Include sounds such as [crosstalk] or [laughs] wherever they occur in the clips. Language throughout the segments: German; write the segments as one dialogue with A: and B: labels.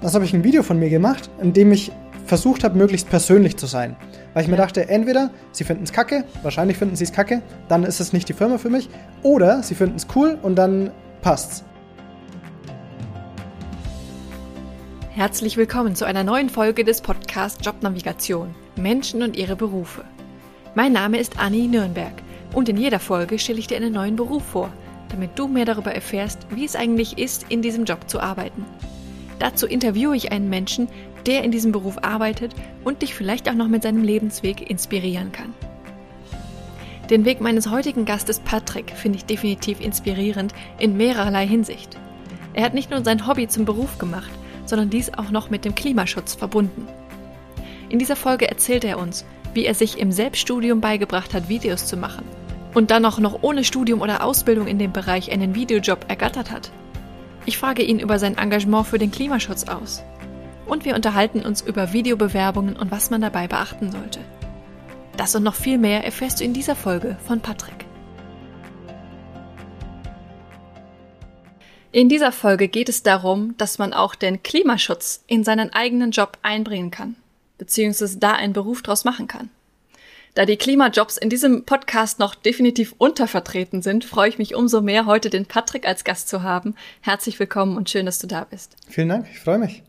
A: Das habe ich ein Video von mir gemacht, in dem ich versucht habe, möglichst persönlich zu sein. Weil ich mir dachte, entweder sie finden es kacke, wahrscheinlich finden sie es kacke, dann ist es nicht die Firma für mich, oder sie finden es cool und dann passt's.
B: Herzlich willkommen zu einer neuen Folge des Podcasts Jobnavigation Menschen und ihre Berufe. Mein Name ist Anni Nürnberg und in jeder Folge stelle ich dir einen neuen Beruf vor, damit du mehr darüber erfährst, wie es eigentlich ist, in diesem Job zu arbeiten. Dazu interviewe ich einen Menschen, der in diesem Beruf arbeitet und dich vielleicht auch noch mit seinem Lebensweg inspirieren kann. Den Weg meines heutigen Gastes Patrick finde ich definitiv inspirierend in mehrerlei Hinsicht. Er hat nicht nur sein Hobby zum Beruf gemacht, sondern dies auch noch mit dem Klimaschutz verbunden. In dieser Folge erzählt er uns, wie er sich im Selbststudium beigebracht hat, Videos zu machen und dann auch noch ohne Studium oder Ausbildung in dem Bereich einen Videojob ergattert hat. Ich frage ihn über sein Engagement für den Klimaschutz aus. Und wir unterhalten uns über Videobewerbungen und was man dabei beachten sollte. Das und noch viel mehr erfährst du in dieser Folge von Patrick. In dieser Folge geht es darum, dass man auch den Klimaschutz in seinen eigenen Job einbringen kann, beziehungsweise da einen Beruf draus machen kann. Da die Klimajobs in diesem Podcast noch definitiv untervertreten sind, freue ich mich umso mehr, heute den Patrick als Gast zu haben. Herzlich willkommen und schön, dass du da bist.
A: Vielen Dank, ich freue mich.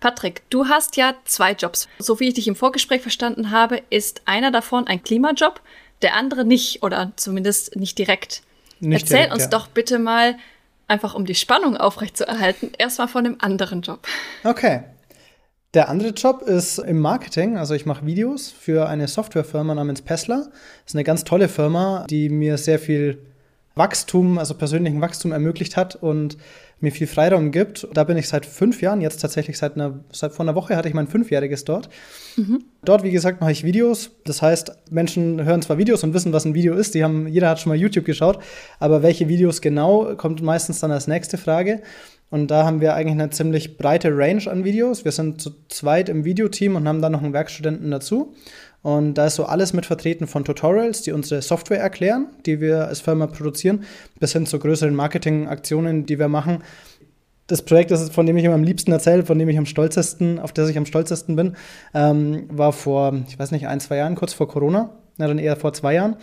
B: Patrick, du hast ja zwei Jobs. So wie ich dich im Vorgespräch verstanden habe, ist einer davon ein Klimajob, der andere nicht oder zumindest nicht direkt. Nicht Erzähl direkt, uns ja. doch bitte mal, einfach um die Spannung aufrechtzuerhalten, erstmal von dem anderen Job.
A: Okay, der andere Job ist im Marketing. Also ich mache Videos für eine Softwarefirma namens Pessler. Das ist eine ganz tolle Firma, die mir sehr viel Wachstum, also persönlichen Wachstum ermöglicht hat und mir viel Freiraum gibt. Da bin ich seit fünf Jahren, jetzt tatsächlich seit, einer, seit vor einer Woche hatte ich mein fünfjähriges dort. Mhm. Dort, wie gesagt, mache ich Videos. Das heißt, Menschen hören zwar Videos und wissen, was ein Video ist. Die haben, jeder hat schon mal YouTube geschaut, aber welche Videos genau, kommt meistens dann als nächste Frage. Und da haben wir eigentlich eine ziemlich breite Range an Videos. Wir sind zu zweit im Videoteam und haben dann noch einen Werkstudenten dazu. Und da ist so alles mit vertreten von Tutorials, die unsere Software erklären, die wir als Firma produzieren, bis hin zu größeren Marketingaktionen, die wir machen. Das Projekt, das von dem ich immer am liebsten erzähle, von dem ich am stolzesten, auf das ich am stolzesten bin, ähm, war vor, ich weiß nicht, ein, zwei Jahren, kurz vor Corona, na dann eher vor zwei Jahren.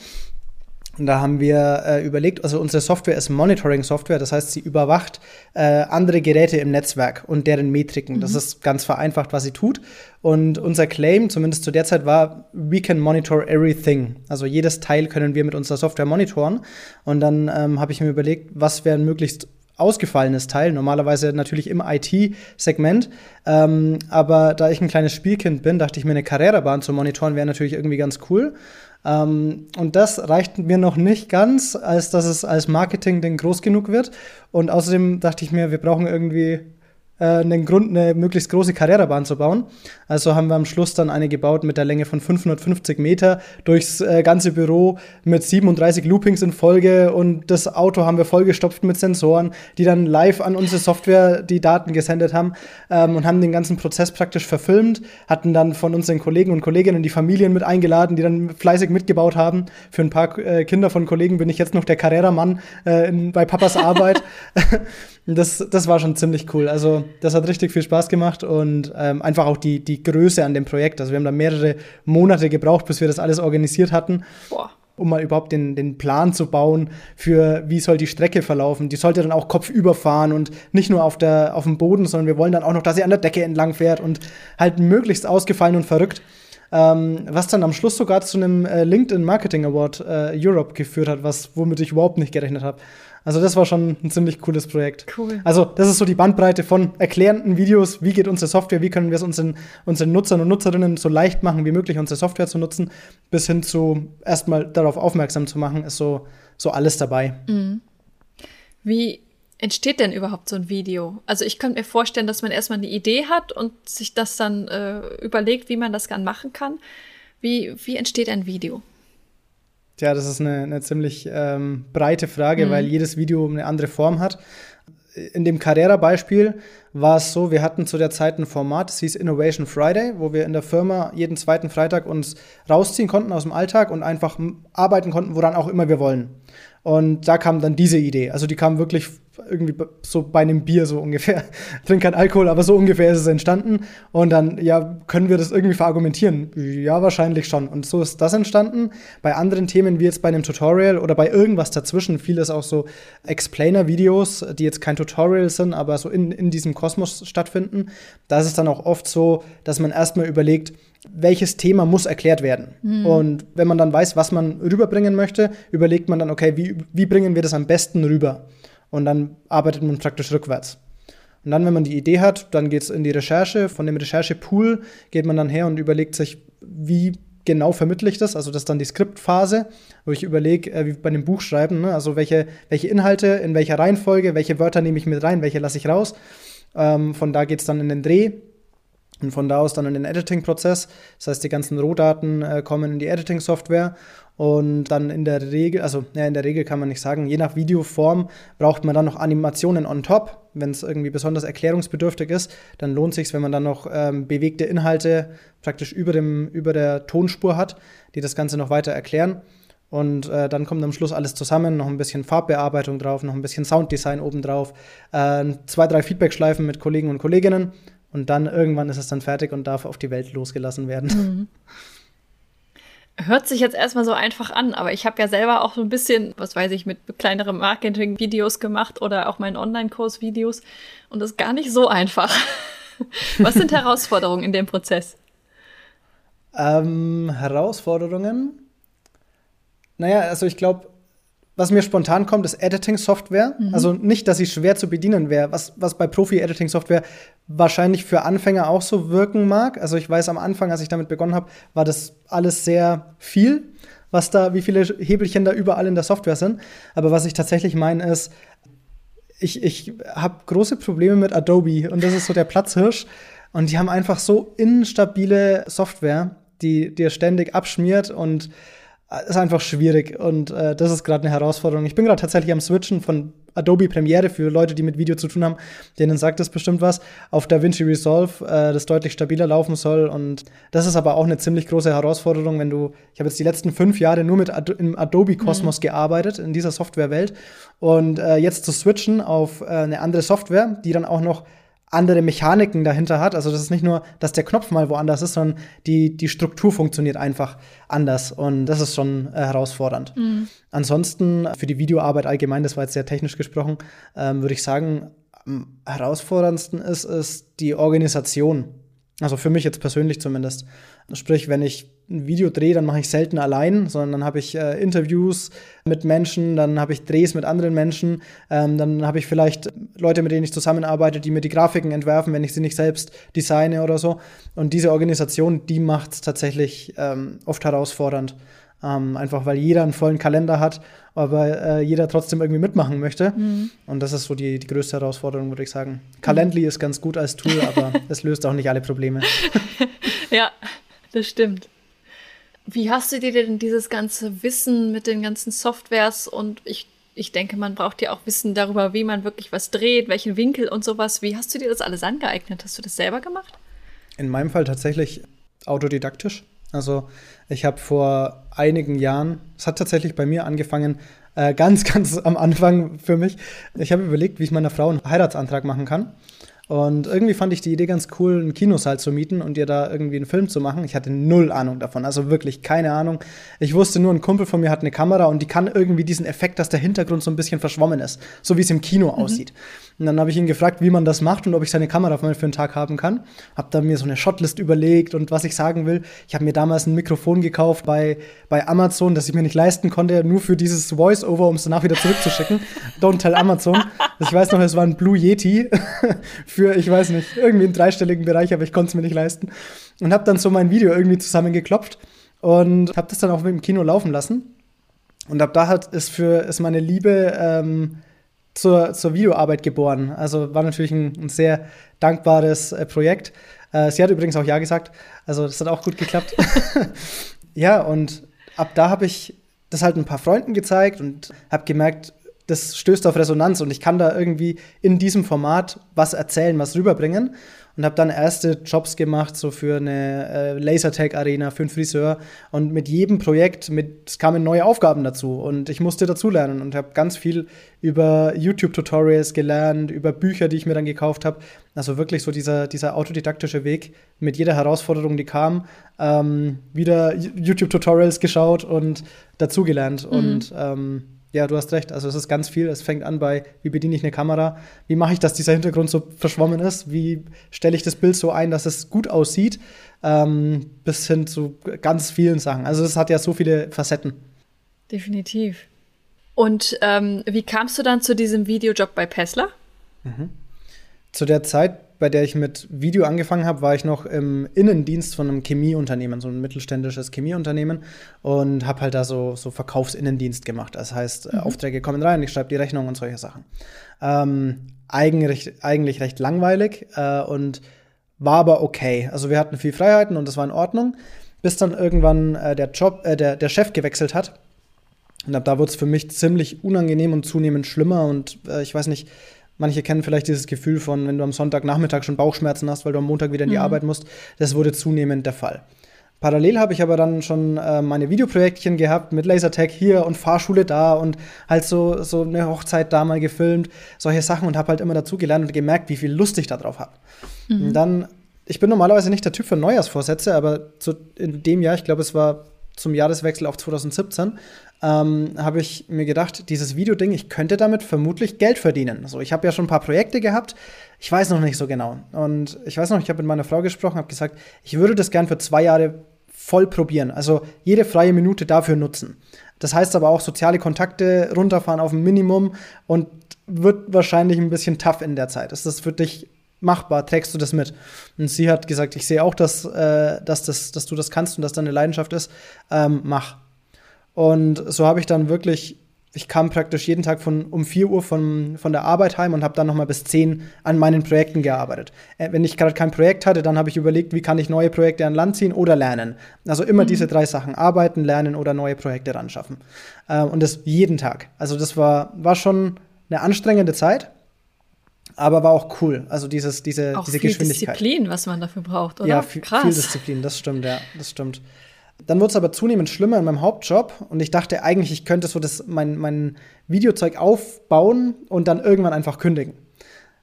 A: Und da haben wir äh, überlegt, also unsere Software ist Monitoring-Software, das heißt, sie überwacht äh, andere Geräte im Netzwerk und deren Metriken. Mhm. Das ist ganz vereinfacht, was sie tut. Und unser Claim, zumindest zu der Zeit, war, we can monitor everything. Also jedes Teil können wir mit unserer Software monitoren. Und dann ähm, habe ich mir überlegt, was wäre ein möglichst ausgefallenes Teil, normalerweise natürlich im IT-Segment. Ähm, aber da ich ein kleines Spielkind bin, dachte ich mir, eine Karrierebahn zu monitoren wäre natürlich irgendwie ganz cool. Ähm, und das reicht mir noch nicht ganz, als dass es als Marketing-Ding groß genug wird. Und außerdem dachte ich mir, wir brauchen irgendwie äh, einen Grund, eine möglichst große Karrierebahn zu bauen. Also haben wir am Schluss dann eine gebaut mit der Länge von 550 Meter durchs äh, ganze Büro mit 37 Loopings in Folge und das Auto haben wir vollgestopft mit Sensoren, die dann live an unsere Software die Daten gesendet haben ähm, und haben den ganzen Prozess praktisch verfilmt, hatten dann von unseren Kollegen und Kolleginnen die Familien mit eingeladen, die dann fleißig mitgebaut haben. Für ein paar äh, Kinder von Kollegen bin ich jetzt noch der Carrera-Mann äh, bei Papas Arbeit. [laughs] das, das war schon ziemlich cool. Also das hat richtig viel Spaß gemacht und ähm, einfach auch die, die Größe an dem Projekt. Also wir haben da mehrere Monate gebraucht, bis wir das alles organisiert hatten. Boah. Um mal überhaupt den, den Plan zu bauen für, wie soll die Strecke verlaufen. Die sollte dann auch kopfüber fahren und nicht nur auf, der, auf dem Boden, sondern wir wollen dann auch noch, dass sie an der Decke entlang fährt und halt möglichst ausgefallen und verrückt. Ähm, was dann am Schluss sogar zu einem äh, LinkedIn Marketing Award äh, Europe geführt hat, was womit ich überhaupt nicht gerechnet habe. Also das war schon ein ziemlich cooles Projekt. Cool. Also das ist so die Bandbreite von erklärenden Videos, wie geht unsere Software, wie können wir es unseren, unseren Nutzern und Nutzerinnen so leicht machen wie möglich, unsere Software zu nutzen, bis hin zu erstmal darauf aufmerksam zu machen, ist so, so alles dabei. Mhm.
B: Wie entsteht denn überhaupt so ein Video? Also ich könnte mir vorstellen, dass man erstmal eine Idee hat und sich das dann äh, überlegt, wie man das gern machen kann. Wie, wie entsteht ein Video?
A: Tja, das ist eine, eine ziemlich ähm, breite Frage, mhm. weil jedes Video eine andere Form hat. In dem Carrera-Beispiel war es so, wir hatten zu der Zeit ein Format, das hieß Innovation Friday, wo wir in der Firma jeden zweiten Freitag uns rausziehen konnten aus dem Alltag und einfach arbeiten konnten, woran auch immer wir wollen. Und da kam dann diese Idee. Also die kam wirklich irgendwie so bei einem Bier so ungefähr. [laughs] Ich trinke keinen Alkohol, aber so ungefähr ist es entstanden. Und dann, ja, können wir das irgendwie verargumentieren? Ja, wahrscheinlich schon. Und so ist das entstanden. Bei anderen Themen, wie jetzt bei einem Tutorial oder bei irgendwas dazwischen, vieles auch so Explainer-Videos, die jetzt kein Tutorial sind, aber so in, in diesem Kosmos stattfinden. Da ist es dann auch oft so, dass man erstmal überlegt, welches Thema muss erklärt werden. Mhm. Und wenn man dann weiß, was man rüberbringen möchte, überlegt man dann, okay, wie, wie bringen wir das am besten rüber? Und dann arbeitet man praktisch rückwärts. Und dann, wenn man die Idee hat, dann geht es in die Recherche. Von dem Recherchepool geht man dann her und überlegt sich, wie genau vermittle ich das. Also das ist dann die Skriptphase, wo ich überlege, äh, wie bei dem Buchschreiben, ne? also welche, welche Inhalte, in welcher Reihenfolge, welche Wörter nehme ich mit rein, welche lasse ich raus. Ähm, von da geht es dann in den Dreh. Und von da aus dann in den Editing-Prozess. Das heißt, die ganzen Rohdaten äh, kommen in die Editing-Software und dann in der Regel, also ja, in der Regel kann man nicht sagen, je nach Videoform braucht man dann noch Animationen on top. Wenn es irgendwie besonders erklärungsbedürftig ist, dann lohnt sich wenn man dann noch ähm, bewegte Inhalte praktisch über, dem, über der Tonspur hat, die das Ganze noch weiter erklären. Und äh, dann kommt am Schluss alles zusammen, noch ein bisschen Farbbearbeitung drauf, noch ein bisschen Sounddesign obendrauf, äh, zwei, drei Feedbackschleifen mit Kollegen und Kolleginnen und dann irgendwann ist es dann fertig und darf auf die Welt losgelassen werden. Mhm.
B: Hört sich jetzt erstmal so einfach an, aber ich habe ja selber auch so ein bisschen, was weiß ich, mit kleineren Marketing-Videos gemacht oder auch meinen Online-Kurs-Videos und das ist gar nicht so einfach. [laughs] was sind Herausforderungen in dem Prozess?
A: Ähm, Herausforderungen? Naja, also ich glaube, was mir spontan kommt, ist Editing-Software. Mhm. Also nicht, dass sie schwer zu bedienen wäre, was, was bei Profi-Editing-Software wahrscheinlich für Anfänger auch so wirken mag. Also ich weiß am Anfang, als ich damit begonnen habe, war das alles sehr viel, was da, wie viele Hebelchen da überall in der Software sind. Aber was ich tatsächlich meine ist, ich, ich habe große Probleme mit Adobe und das ist so der Platzhirsch. Und die haben einfach so instabile Software, die dir ständig abschmiert und ist einfach schwierig und äh, das ist gerade eine Herausforderung. Ich bin gerade tatsächlich am Switchen von Adobe Premiere für Leute, die mit Video zu tun haben, denen sagt das bestimmt was, auf DaVinci Resolve, äh, das deutlich stabiler laufen soll. Und das ist aber auch eine ziemlich große Herausforderung, wenn du, ich habe jetzt die letzten fünf Jahre nur mit Ad im Adobe-Kosmos mhm. gearbeitet, in dieser Softwarewelt. Und äh, jetzt zu switchen auf äh, eine andere Software, die dann auch noch andere Mechaniken dahinter hat. Also das ist nicht nur, dass der Knopf mal woanders ist, sondern die, die Struktur funktioniert einfach anders. Und das ist schon äh, herausfordernd. Mhm. Ansonsten für die Videoarbeit allgemein, das war jetzt sehr technisch gesprochen, ähm, würde ich sagen, am herausforderndsten ist es die Organisation. Also für mich jetzt persönlich zumindest. Sprich, wenn ich ein Video drehe, dann mache ich selten allein, sondern dann habe ich äh, Interviews mit Menschen, dann habe ich Drehs mit anderen Menschen, ähm, dann habe ich vielleicht Leute, mit denen ich zusammenarbeite, die mir die Grafiken entwerfen, wenn ich sie nicht selbst designe oder so. Und diese Organisation, die macht es tatsächlich ähm, oft herausfordernd. Ähm, einfach weil jeder einen vollen Kalender hat, aber äh, jeder trotzdem irgendwie mitmachen möchte. Mhm. Und das ist so die, die größte Herausforderung, würde ich sagen. Calendly mhm. ist ganz gut als Tool, aber [laughs] es löst auch nicht alle Probleme.
B: ja, das stimmt. Wie hast du dir denn dieses ganze Wissen mit den ganzen Softwares und ich, ich denke, man braucht ja auch Wissen darüber, wie man wirklich was dreht, welchen Winkel und sowas. Wie hast du dir das alles angeeignet? Hast du das selber gemacht?
A: In meinem Fall tatsächlich autodidaktisch. Also ich habe vor einigen Jahren, es hat tatsächlich bei mir angefangen, äh, [laughs] ganz, ganz am Anfang für mich. Ich habe überlegt, wie ich meiner Frau einen Heiratsantrag machen kann. Und irgendwie fand ich die Idee ganz cool, einen Kinosaal zu mieten und ihr da irgendwie einen Film zu machen. Ich hatte null Ahnung davon, also wirklich keine Ahnung. Ich wusste nur, ein Kumpel von mir hat eine Kamera und die kann irgendwie diesen Effekt, dass der Hintergrund so ein bisschen verschwommen ist, so wie es im Kino mhm. aussieht. Und dann habe ich ihn gefragt, wie man das macht und ob ich seine Kamera für einen Tag haben kann. Hab da mir so eine Shotlist überlegt und was ich sagen will. Ich habe mir damals ein Mikrofon gekauft bei, bei Amazon, das ich mir nicht leisten konnte, nur für dieses Voice-Over, um es danach wieder zurückzuschicken. [laughs] Don't tell Amazon. Ich weiß noch, es war ein Blue Yeti [laughs] für, ich weiß nicht, irgendwie einen dreistelligen Bereich, aber ich konnte es mir nicht leisten. Und habe dann so mein Video irgendwie zusammengeklopft und habe das dann auch mit dem Kino laufen lassen. Und ab da hat ist für ist meine Liebe ähm, zur, zur Videoarbeit geboren. Also war natürlich ein, ein sehr dankbares äh, Projekt. Äh, sie hat übrigens auch Ja gesagt. Also das hat auch gut geklappt. [laughs] ja, und ab da habe ich das halt ein paar Freunden gezeigt und habe gemerkt, das stößt auf Resonanz und ich kann da irgendwie in diesem Format was erzählen, was rüberbringen und habe dann erste Jobs gemacht, so für eine äh, Lasertag-Arena, für einen Friseur. Und mit jedem Projekt, mit, es kamen neue Aufgaben dazu und ich musste dazulernen und habe ganz viel über YouTube-Tutorials gelernt, über Bücher, die ich mir dann gekauft habe. Also wirklich so dieser, dieser autodidaktische Weg mit jeder Herausforderung, die kam, ähm, wieder YouTube-Tutorials geschaut und dazugelernt. Mhm. Und ähm, ja, du hast recht. Also es ist ganz viel. Es fängt an bei, wie bediene ich eine Kamera? Wie mache ich, dass dieser Hintergrund so verschwommen ist? Wie stelle ich das Bild so ein, dass es gut aussieht? Ähm, bis hin zu ganz vielen Sachen. Also es hat ja so viele Facetten.
B: Definitiv. Und ähm, wie kamst du dann zu diesem Videojob bei Pessler?
A: Mhm. Zu der Zeit bei der ich mit Video angefangen habe, war ich noch im Innendienst von einem Chemieunternehmen, so ein mittelständisches Chemieunternehmen und habe halt da so, so Verkaufsinnendienst gemacht. Das heißt, mhm. Aufträge kommen rein, ich schreibe die Rechnung und solche Sachen. Ähm, eigentlich, eigentlich recht langweilig äh, und war aber okay. Also wir hatten viel Freiheiten und das war in Ordnung, bis dann irgendwann äh, der Job, äh, der, der Chef gewechselt hat. Und ab da wurde es für mich ziemlich unangenehm und zunehmend schlimmer und äh, ich weiß nicht, Manche kennen vielleicht dieses Gefühl von, wenn du am Sonntagnachmittag schon Bauchschmerzen hast, weil du am Montag wieder in die mhm. Arbeit musst. Das wurde zunehmend der Fall. Parallel habe ich aber dann schon äh, meine Videoprojektchen gehabt mit Lasertag hier und Fahrschule da und halt so, so eine Hochzeit da mal gefilmt, solche Sachen und habe halt immer dazu gelernt und gemerkt, wie viel Lust ich da drauf habe. Mhm. Dann, ich bin normalerweise nicht der Typ für Neujahrsvorsätze, aber zu, in dem Jahr, ich glaube, es war zum Jahreswechsel auf 2017, ähm, habe ich mir gedacht, dieses Videoding, ich könnte damit vermutlich Geld verdienen. Also ich habe ja schon ein paar Projekte gehabt, ich weiß noch nicht so genau. Und ich weiß noch, ich habe mit meiner Frau gesprochen, habe gesagt, ich würde das gern für zwei Jahre voll probieren. Also jede freie Minute dafür nutzen. Das heißt aber auch soziale Kontakte runterfahren auf ein Minimum und wird wahrscheinlich ein bisschen tough in der Zeit. Ist das für dich machbar? Trägst du das mit? Und sie hat gesagt, ich sehe auch, dass, äh, dass, das, dass du das kannst und dass deine Leidenschaft ist. Ähm, mach. Und so habe ich dann wirklich, ich kam praktisch jeden Tag von um 4 Uhr von, von der Arbeit heim und habe dann noch mal bis 10 an meinen Projekten gearbeitet. Äh, wenn ich gerade kein Projekt hatte, dann habe ich überlegt, wie kann ich neue Projekte an Land ziehen oder lernen. Also immer mhm. diese drei Sachen, arbeiten, lernen oder neue Projekte ran schaffen. Äh, und das jeden Tag. Also das war, war schon eine anstrengende Zeit, aber war auch cool. Also dieses, diese,
B: auch
A: diese
B: viel
A: Geschwindigkeit.
B: Disziplin, was man dafür braucht, oder?
A: Ja, viel, Krass. viel Disziplin, das stimmt, ja, das stimmt. Dann wurde es aber zunehmend schlimmer in meinem Hauptjob und ich dachte eigentlich, ich könnte so das, mein, mein Videozeug aufbauen und dann irgendwann einfach kündigen.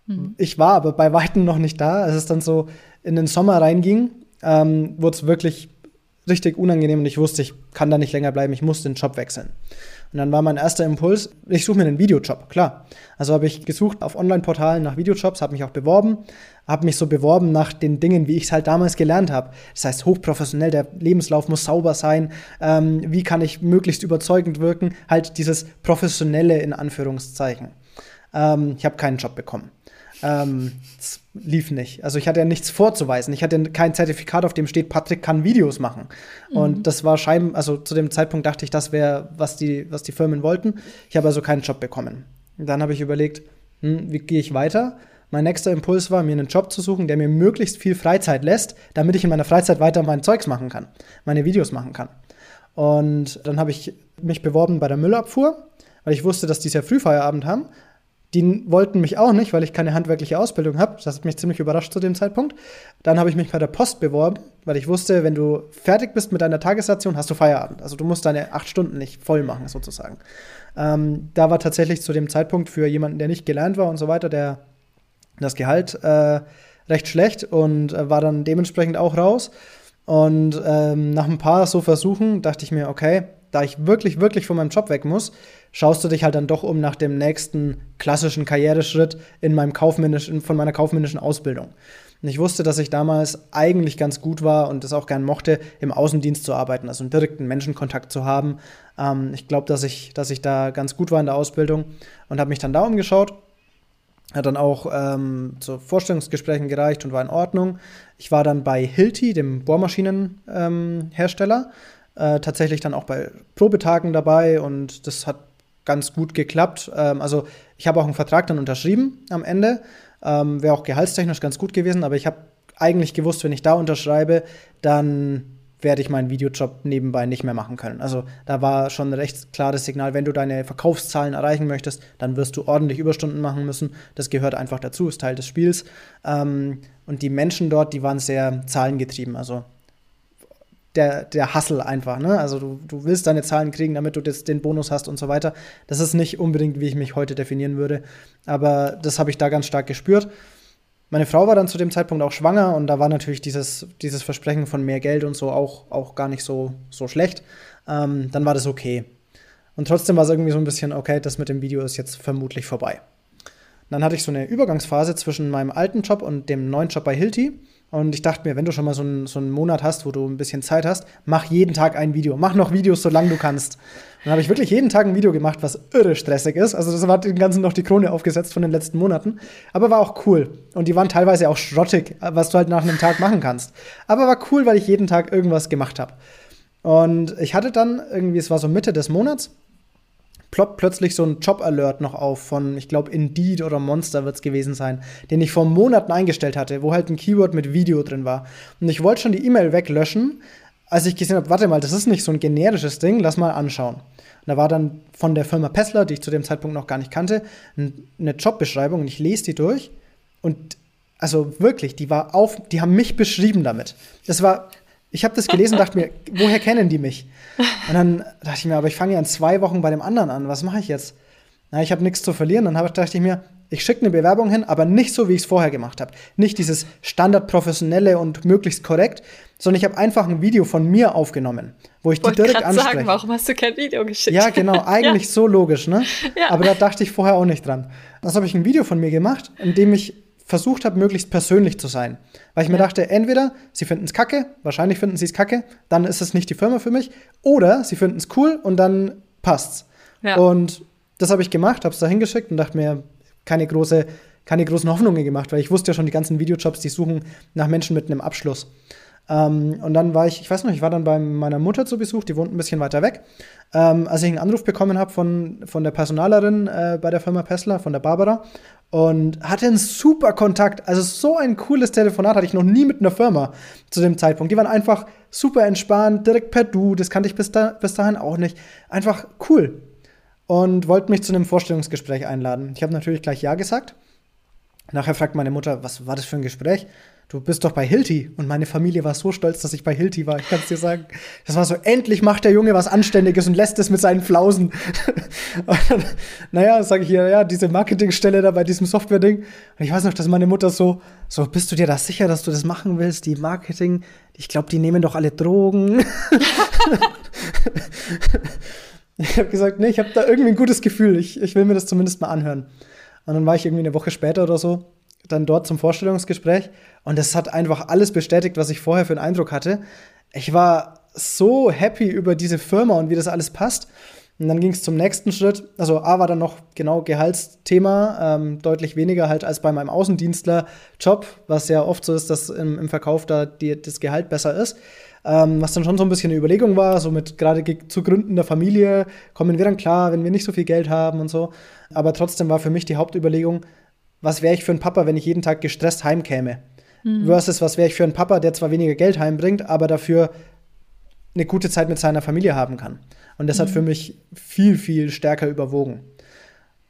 A: Mhm. Ich war aber bei Weitem noch nicht da. Als es dann so in den Sommer reinging, ähm, wurde es wirklich richtig unangenehm und ich wusste, ich kann da nicht länger bleiben, ich muss den Job wechseln. Und dann war mein erster Impuls, ich suche mir einen Videojob, klar. Also habe ich gesucht auf Online-Portalen nach Videojobs, habe mich auch beworben, habe mich so beworben nach den Dingen, wie ich es halt damals gelernt habe. Das heißt, hochprofessionell, der Lebenslauf muss sauber sein, ähm, wie kann ich möglichst überzeugend wirken, halt dieses professionelle in Anführungszeichen. Ähm, ich habe keinen Job bekommen. Ähm, es lief nicht. Also ich hatte ja nichts vorzuweisen. Ich hatte kein Zertifikat, auf dem steht, Patrick kann Videos machen. Mhm. Und das war scheinbar, also zu dem Zeitpunkt dachte ich, das wäre, was die, was die Firmen wollten. Ich habe also keinen Job bekommen. Und dann habe ich überlegt, hm, wie gehe ich weiter? Mein nächster Impuls war, mir einen Job zu suchen, der mir möglichst viel Freizeit lässt, damit ich in meiner Freizeit weiter mein Zeugs machen kann, meine Videos machen kann. Und dann habe ich mich beworben bei der Müllabfuhr, weil ich wusste, dass die sehr früh Feierabend haben die wollten mich auch nicht, weil ich keine handwerkliche Ausbildung habe. Das hat mich ziemlich überrascht zu dem Zeitpunkt. Dann habe ich mich bei der Post beworben, weil ich wusste, wenn du fertig bist mit deiner Tagesstation, hast du Feierabend. Also du musst deine acht Stunden nicht voll machen, sozusagen. Ähm, da war tatsächlich zu dem Zeitpunkt für jemanden, der nicht gelernt war und so weiter, der das Gehalt äh, recht schlecht und äh, war dann dementsprechend auch raus. Und ähm, nach ein paar so Versuchen dachte ich mir, okay, da ich wirklich, wirklich von meinem Job weg muss, schaust du dich halt dann doch um nach dem nächsten klassischen Karriereschritt in meinem kaufmännischen, von meiner kaufmännischen Ausbildung. Und ich wusste, dass ich damals eigentlich ganz gut war und es auch gern mochte, im Außendienst zu arbeiten, also einen direkten Menschenkontakt zu haben. Ähm, ich glaube, dass ich, dass ich da ganz gut war in der Ausbildung und habe mich dann da umgeschaut. Hat dann auch ähm, zu Vorstellungsgesprächen gereicht und war in Ordnung. Ich war dann bei Hilti, dem Bohrmaschinenhersteller, ähm, äh, tatsächlich dann auch bei Probetagen dabei und das hat ganz gut geklappt. Ähm, also ich habe auch einen Vertrag dann unterschrieben am Ende. Ähm, Wäre auch gehaltstechnisch ganz gut gewesen, aber ich habe eigentlich gewusst, wenn ich da unterschreibe, dann werde ich meinen Videojob nebenbei nicht mehr machen können. Also da war schon ein recht klares Signal, wenn du deine Verkaufszahlen erreichen möchtest, dann wirst du ordentlich Überstunden machen müssen. Das gehört einfach dazu, ist Teil des Spiels. Ähm, und die Menschen dort, die waren sehr zahlengetrieben. Also der, der Hustle einfach, ne? Also du, du willst deine Zahlen kriegen, damit du das, den Bonus hast und so weiter. Das ist nicht unbedingt, wie ich mich heute definieren würde. Aber das habe ich da ganz stark gespürt. Meine Frau war dann zu dem Zeitpunkt auch schwanger und da war natürlich dieses, dieses Versprechen von mehr Geld und so auch, auch gar nicht so, so schlecht. Ähm, dann war das okay. Und trotzdem war es irgendwie so ein bisschen, okay, das mit dem Video ist jetzt vermutlich vorbei. Dann hatte ich so eine Übergangsphase zwischen meinem alten Job und dem neuen Job bei Hilti. Und ich dachte mir, wenn du schon mal so einen, so einen Monat hast, wo du ein bisschen Zeit hast, mach jeden Tag ein Video. Mach noch Videos, solange du kannst. Dann habe ich wirklich jeden Tag ein Video gemacht, was irre stressig ist. Also das war den ganzen noch die Krone aufgesetzt von den letzten Monaten. Aber war auch cool. Und die waren teilweise auch schrottig, was du halt nach einem Tag machen kannst. Aber war cool, weil ich jeden Tag irgendwas gemacht habe. Und ich hatte dann irgendwie, es war so Mitte des Monats, ploppt plötzlich so ein Job-Alert noch auf von, ich glaube, Indeed oder Monster wird es gewesen sein, den ich vor Monaten eingestellt hatte, wo halt ein Keyword mit Video drin war. Und ich wollte schon die E-Mail weglöschen, als ich gesehen habe, warte mal, das ist nicht so ein generisches Ding, lass mal anschauen. Und da war dann von der Firma Pessler, die ich zu dem Zeitpunkt noch gar nicht kannte, eine Jobbeschreibung und ich lese die durch und also wirklich, die war auf, die haben mich beschrieben damit. Das war ich habe das gelesen und dachte mir, woher kennen die mich? Und dann dachte ich mir, aber ich fange ja in zwei Wochen bei dem anderen an. Was mache ich jetzt? Na, ich habe nichts zu verlieren. Dann dachte ich mir, ich schicke eine Bewerbung hin, aber nicht so, wie ich es vorher gemacht habe. Nicht dieses standardprofessionelle und möglichst korrekt, sondern ich habe einfach ein Video von mir aufgenommen, wo ich Wollte die direkt anspreche. sagen,
B: warum hast du kein Video geschickt?
A: Ja, genau, [laughs] eigentlich ja. so logisch, ne? Ja. Aber da dachte ich vorher auch nicht dran. Also habe ich ein Video von mir gemacht, in dem ich versucht habe, möglichst persönlich zu sein. Weil ich mir dachte, entweder sie finden es kacke, wahrscheinlich finden sie es kacke, dann ist es nicht die Firma für mich, oder sie finden es cool und dann passt's. Ja. Und das habe ich gemacht, habe es da hingeschickt und dachte mir, keine, große, keine großen Hoffnungen gemacht, weil ich wusste ja schon, die ganzen Videojobs, die suchen nach Menschen mit einem Abschluss. Ähm, und dann war ich, ich weiß noch, ich war dann bei meiner Mutter zu Besuch, die wohnt ein bisschen weiter weg. Ähm, als ich einen Anruf bekommen habe von, von der Personalerin äh, bei der Firma Pessler, von der Barbara, und hatte einen super Kontakt. Also so ein cooles Telefonat hatte ich noch nie mit einer Firma zu dem Zeitpunkt. Die waren einfach super entspannt, direkt per Du, das kannte ich bis, da, bis dahin auch nicht. Einfach cool. Und wollten mich zu einem Vorstellungsgespräch einladen. Ich habe natürlich gleich Ja gesagt. Nachher fragt meine Mutter, was war das für ein Gespräch? Du bist doch bei Hilti. Und meine Familie war so stolz, dass ich bei Hilti war. Ich kann es dir sagen. Das war so, endlich macht der Junge was Anständiges und lässt es mit seinen Flausen. [laughs] dann, naja, sage ich hier, ja, diese Marketingstelle da bei diesem Software-Ding. Und ich weiß noch, dass meine Mutter so, so, bist du dir da sicher, dass du das machen willst? Die Marketing, ich glaube, die nehmen doch alle Drogen. [laughs] ich habe gesagt, nee, ich habe da irgendwie ein gutes Gefühl. Ich, ich will mir das zumindest mal anhören. Und dann war ich irgendwie eine Woche später oder so dann dort zum Vorstellungsgespräch und es hat einfach alles bestätigt, was ich vorher für einen Eindruck hatte. Ich war so happy über diese Firma und wie das alles passt. Und dann ging es zum nächsten Schritt. Also A war dann noch genau Gehaltsthema, ähm, deutlich weniger halt als bei meinem Außendienstler-Job, was ja oft so ist, dass im, im Verkauf da die, das Gehalt besser ist. Ähm, was dann schon so ein bisschen eine Überlegung war, so mit gerade zu Gründen der Familie, kommen wir dann klar, wenn wir nicht so viel Geld haben und so. Aber trotzdem war für mich die Hauptüberlegung, was wäre ich für ein Papa, wenn ich jeden Tag gestresst heimkäme? Mhm. Versus, was wäre ich für ein Papa, der zwar weniger Geld heimbringt, aber dafür eine gute Zeit mit seiner Familie haben kann. Und das mhm. hat für mich viel, viel stärker überwogen.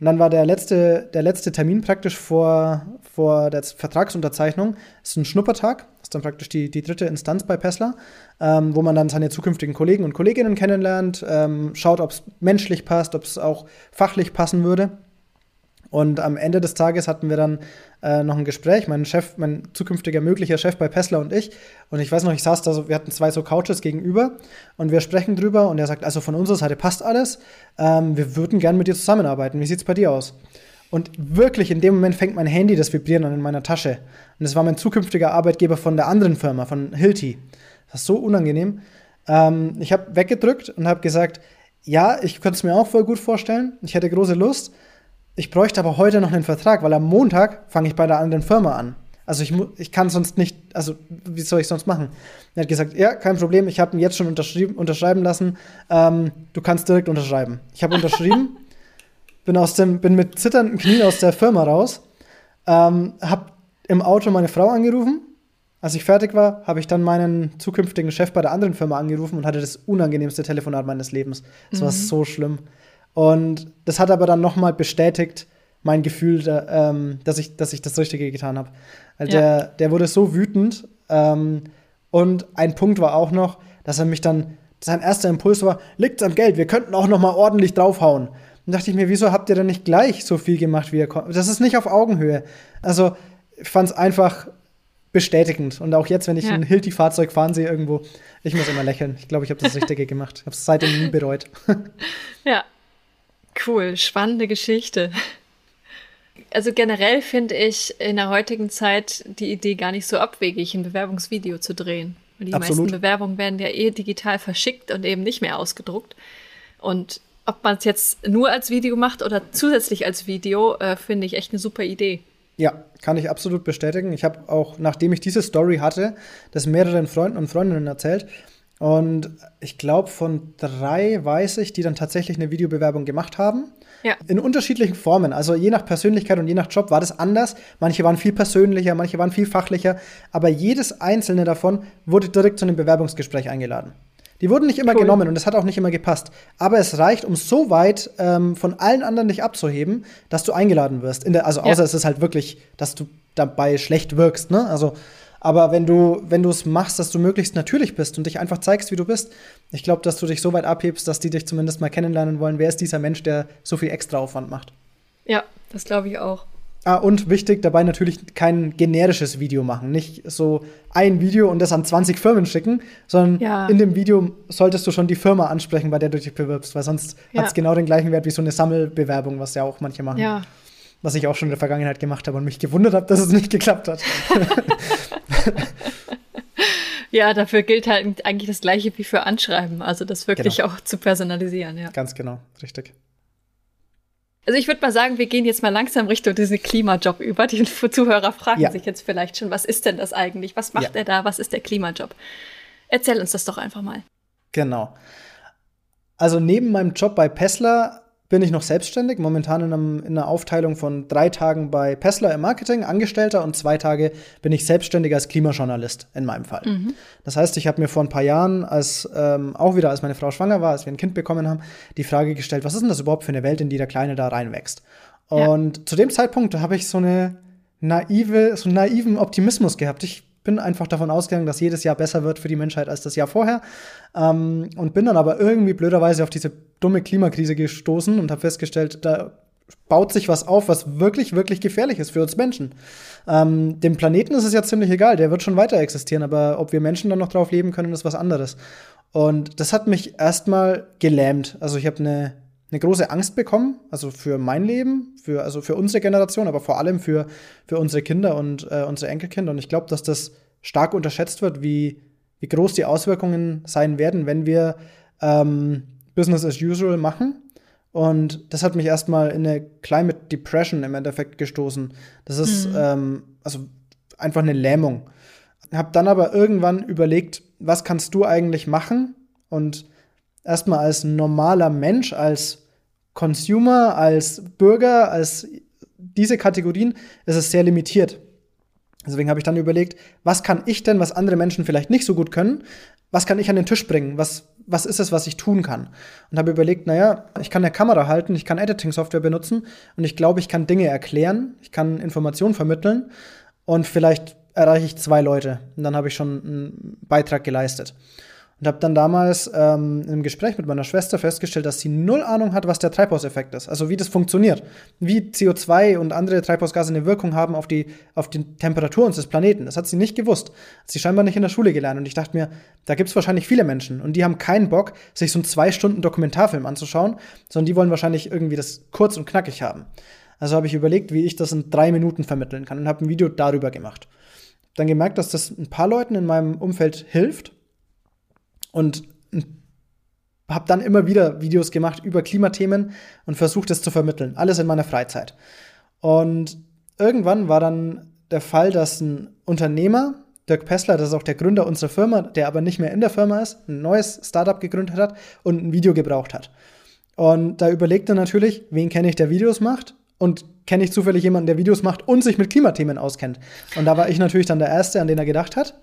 A: Und dann war der letzte, der letzte Termin praktisch vor, vor der Vertragsunterzeichnung. Das ist ein Schnuppertag. Das ist dann praktisch die, die dritte Instanz bei Pessler, ähm, wo man dann seine zukünftigen Kollegen und Kolleginnen kennenlernt, ähm, schaut, ob es menschlich passt, ob es auch fachlich passen würde. Und am Ende des Tages hatten wir dann äh, noch ein Gespräch, mein Chef, mein zukünftiger möglicher Chef bei Pessler und ich. Und ich weiß noch, ich saß da so, wir hatten zwei so Couches gegenüber und wir sprechen drüber und er sagt, also von unserer Seite passt alles. Ähm, wir würden gern mit dir zusammenarbeiten. Wie sieht es bei dir aus? Und wirklich in dem Moment fängt mein Handy das Vibrieren an in meiner Tasche. Und es war mein zukünftiger Arbeitgeber von der anderen Firma, von Hilti. Das ist so unangenehm. Ähm, ich habe weggedrückt und habe gesagt, ja, ich könnte es mir auch voll gut vorstellen. Ich hätte große Lust. Ich bräuchte aber heute noch einen Vertrag, weil am Montag fange ich bei der anderen Firma an. Also ich, ich kann sonst nicht, also wie soll ich sonst machen? Er hat gesagt, ja, kein Problem, ich habe ihn jetzt schon unterschreiben lassen. Ähm, du kannst direkt unterschreiben. Ich habe unterschrieben, [laughs] bin, aus dem, bin mit zitternden Knien aus der Firma raus, ähm, habe im Auto meine Frau angerufen, Als ich fertig war, habe ich dann meinen zukünftigen Chef bei der anderen Firma angerufen und hatte das unangenehmste Telefonat meines Lebens. Das mhm. war so schlimm. Und das hat aber dann nochmal bestätigt mein Gefühl, da, ähm, dass, ich, dass ich das Richtige getan habe. Ja. Der, der wurde so wütend. Ähm, und ein Punkt war auch noch, dass er mich dann, sein erster Impuls war, liegt's am Geld, wir könnten auch nochmal ordentlich draufhauen. Und dachte ich mir, wieso habt ihr denn nicht gleich so viel gemacht, wie ihr konntet? Das ist nicht auf Augenhöhe. Also, ich fand es einfach bestätigend. Und auch jetzt, wenn ich ja. ein Hilti-Fahrzeug fahren sehe irgendwo, ich muss immer lächeln. Ich glaube, ich habe das Richtige gemacht. Ich habe es seitdem nie bereut. [laughs]
B: ja, cool, spannende Geschichte. Also generell finde ich in der heutigen Zeit die Idee gar nicht so abwegig, ein Bewerbungsvideo zu drehen. Die Absolut. meisten Bewerbungen werden ja eh digital verschickt und eben nicht mehr ausgedruckt. Und ob man es jetzt nur als Video macht oder zusätzlich als Video, äh, finde ich echt eine super Idee.
A: Ja, kann ich absolut bestätigen. Ich habe auch, nachdem ich diese Story hatte, das mehreren Freunden und Freundinnen erzählt. Und ich glaube, von drei weiß ich, die dann tatsächlich eine Videobewerbung gemacht haben. Ja. In unterschiedlichen Formen. Also je nach Persönlichkeit und je nach Job war das anders. Manche waren viel persönlicher, manche waren viel fachlicher. Aber jedes einzelne davon wurde direkt zu einem Bewerbungsgespräch eingeladen. Die wurden nicht immer cool. genommen und es hat auch nicht immer gepasst. Aber es reicht, um so weit ähm, von allen anderen dich abzuheben, dass du eingeladen wirst. Der, also außer ja. es ist halt wirklich, dass du dabei schlecht wirkst. Ne? Also, aber wenn du wenn du es machst, dass du möglichst natürlich bist und dich einfach zeigst, wie du bist, ich glaube, dass du dich so weit abhebst, dass die dich zumindest mal kennenlernen wollen. Wer ist dieser Mensch, der so viel extra Aufwand macht?
B: Ja, das glaube ich auch.
A: Ah, und wichtig dabei natürlich kein generisches Video machen. Nicht so ein Video und das an 20 Firmen schicken, sondern ja. in dem Video solltest du schon die Firma ansprechen, bei der du dich bewirbst, weil sonst ja. hat es genau den gleichen Wert wie so eine Sammelbewerbung, was ja auch manche machen. Ja. Was ich auch schon in der Vergangenheit gemacht habe und mich gewundert habe, dass es nicht geklappt hat. [laughs] [laughs]
B: ja, dafür gilt halt eigentlich das Gleiche wie für Anschreiben. Also das wirklich genau. auch zu personalisieren, ja.
A: Ganz genau, richtig.
B: Also ich würde mal sagen, wir gehen jetzt mal langsam Richtung diesen Klimajob über. Die [laughs] Zuhörer fragen ja. sich jetzt vielleicht schon, was ist denn das eigentlich? Was macht ja. er da? Was ist der Klimajob? Erzähl uns das doch einfach mal.
A: Genau. Also neben meinem Job bei Pessler bin ich noch selbstständig, momentan in, einem, in, einer Aufteilung von drei Tagen bei Pessler im Marketing, Angestellter, und zwei Tage bin ich selbstständig als Klimajournalist in meinem Fall. Mhm. Das heißt, ich habe mir vor ein paar Jahren, als ähm, auch wieder, als meine Frau schwanger war, als wir ein Kind bekommen haben, die Frage gestellt, was ist denn das überhaupt für eine Welt, in die der Kleine da reinwächst? Und ja. zu dem Zeitpunkt habe ich so eine naive, so einen naiven Optimismus gehabt. Ich bin einfach davon ausgegangen, dass jedes Jahr besser wird für die Menschheit als das Jahr vorher. Ähm, und bin dann aber irgendwie blöderweise auf diese dumme Klimakrise gestoßen und habe festgestellt, da baut sich was auf, was wirklich, wirklich gefährlich ist für uns Menschen. Ähm, dem Planeten ist es ja ziemlich egal, der wird schon weiter existieren, aber ob wir Menschen dann noch drauf leben können, ist was anderes. Und das hat mich erstmal gelähmt. Also ich habe eine eine große Angst bekommen, also für mein Leben, für, also für unsere Generation, aber vor allem für, für unsere Kinder und äh, unsere Enkelkinder. Und ich glaube, dass das stark unterschätzt wird, wie, wie groß die Auswirkungen sein werden, wenn wir ähm, Business as usual machen. Und das hat mich erstmal in eine Climate Depression im Endeffekt gestoßen. Das ist mhm. ähm, also einfach eine Lähmung. Hab dann aber irgendwann überlegt, was kannst du eigentlich machen? Und erstmal als normaler Mensch, als Consumer, als Bürger, als diese Kategorien, ist es sehr limitiert. Deswegen habe ich dann überlegt, was kann ich denn, was andere Menschen vielleicht nicht so gut können, was kann ich an den Tisch bringen? Was, was ist es, was ich tun kann? Und habe überlegt, naja, ich kann eine Kamera halten, ich kann Editing-Software benutzen und ich glaube, ich kann Dinge erklären, ich kann Informationen vermitteln und vielleicht erreiche ich zwei Leute. Und dann habe ich schon einen Beitrag geleistet. Und habe dann damals ähm, im Gespräch mit meiner Schwester festgestellt, dass sie null Ahnung hat, was der Treibhauseffekt ist. Also wie das funktioniert. Wie CO2 und andere Treibhausgase eine Wirkung haben auf die, auf die Temperatur unseres Planeten. Das hat sie nicht gewusst. Hat sie scheinbar nicht in der Schule gelernt. Und ich dachte mir, da gibt es wahrscheinlich viele Menschen. Und die haben keinen Bock, sich so einen zwei Stunden Dokumentarfilm anzuschauen, sondern die wollen wahrscheinlich irgendwie das kurz und knackig haben. Also habe ich überlegt, wie ich das in drei Minuten vermitteln kann und habe ein Video darüber gemacht. Dann gemerkt, dass das ein paar Leuten in meinem Umfeld hilft und habe dann immer wieder Videos gemacht über Klimathemen und versucht es zu vermitteln. Alles in meiner Freizeit. Und irgendwann war dann der Fall, dass ein Unternehmer, Dirk Pessler, das ist auch der Gründer unserer Firma, der aber nicht mehr in der Firma ist, ein neues Startup gegründet hat und ein Video gebraucht hat. Und da überlegte natürlich, wen kenne ich, der Videos macht und kenne ich zufällig jemanden, der Videos macht und sich mit Klimathemen auskennt. Und da war ich natürlich dann der Erste, an den er gedacht hat.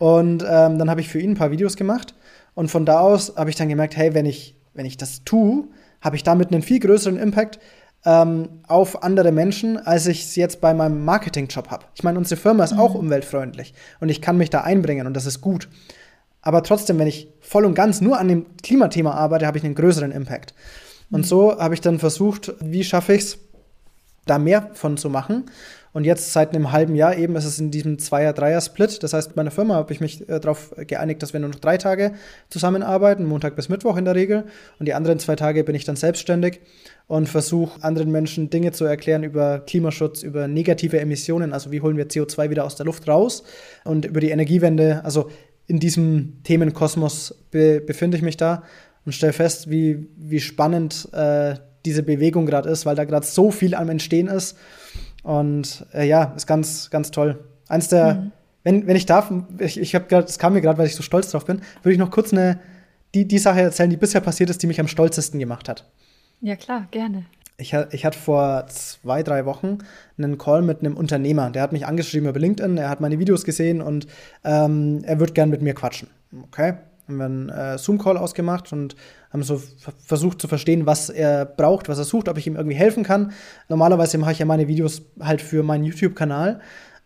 A: Und ähm, dann habe ich für ihn ein paar Videos gemacht. Und von da aus habe ich dann gemerkt, hey, wenn ich, wenn ich das tue, habe ich damit einen viel größeren Impact ähm, auf andere Menschen, als ich es jetzt bei meinem Marketingjob habe. Ich meine, unsere Firma ist mhm. auch umweltfreundlich und ich kann mich da einbringen und das ist gut. Aber trotzdem, wenn ich voll und ganz nur an dem Klimathema arbeite, habe ich einen größeren Impact. Mhm. Und so habe ich dann versucht, wie schaffe ich es, da mehr von zu machen. Und jetzt seit einem halben Jahr eben ist es in diesem Zweier-Dreier-Split. Das heißt, bei meiner Firma habe ich mich äh, darauf geeinigt, dass wir nur noch drei Tage zusammenarbeiten, Montag bis Mittwoch in der Regel. Und die anderen zwei Tage bin ich dann selbstständig und versuche anderen Menschen Dinge zu erklären über Klimaschutz, über negative Emissionen, also wie holen wir CO2 wieder aus der Luft raus und über die Energiewende. Also in diesem Themenkosmos be befinde ich mich da und stelle fest, wie, wie spannend äh, diese Bewegung gerade ist, weil da gerade so viel am Entstehen ist. Und äh, ja, ist ganz, ganz toll. Eins der, mhm. wenn, wenn ich darf, ich, ich habe gerade, es kam mir gerade, weil ich so stolz drauf bin, würde ich noch kurz eine, die, die Sache erzählen, die bisher passiert ist, die mich am stolzesten gemacht hat.
B: Ja, klar, gerne.
A: Ich, ich hatte vor zwei, drei Wochen einen Call mit einem Unternehmer. Der hat mich angeschrieben über LinkedIn, er hat meine Videos gesehen und ähm, er wird gern mit mir quatschen. Okay, haben wir einen äh, Zoom-Call ausgemacht und haben so versucht zu verstehen, was er braucht, was er sucht, ob ich ihm irgendwie helfen kann. Normalerweise mache ich ja meine Videos halt für meinen YouTube-Kanal.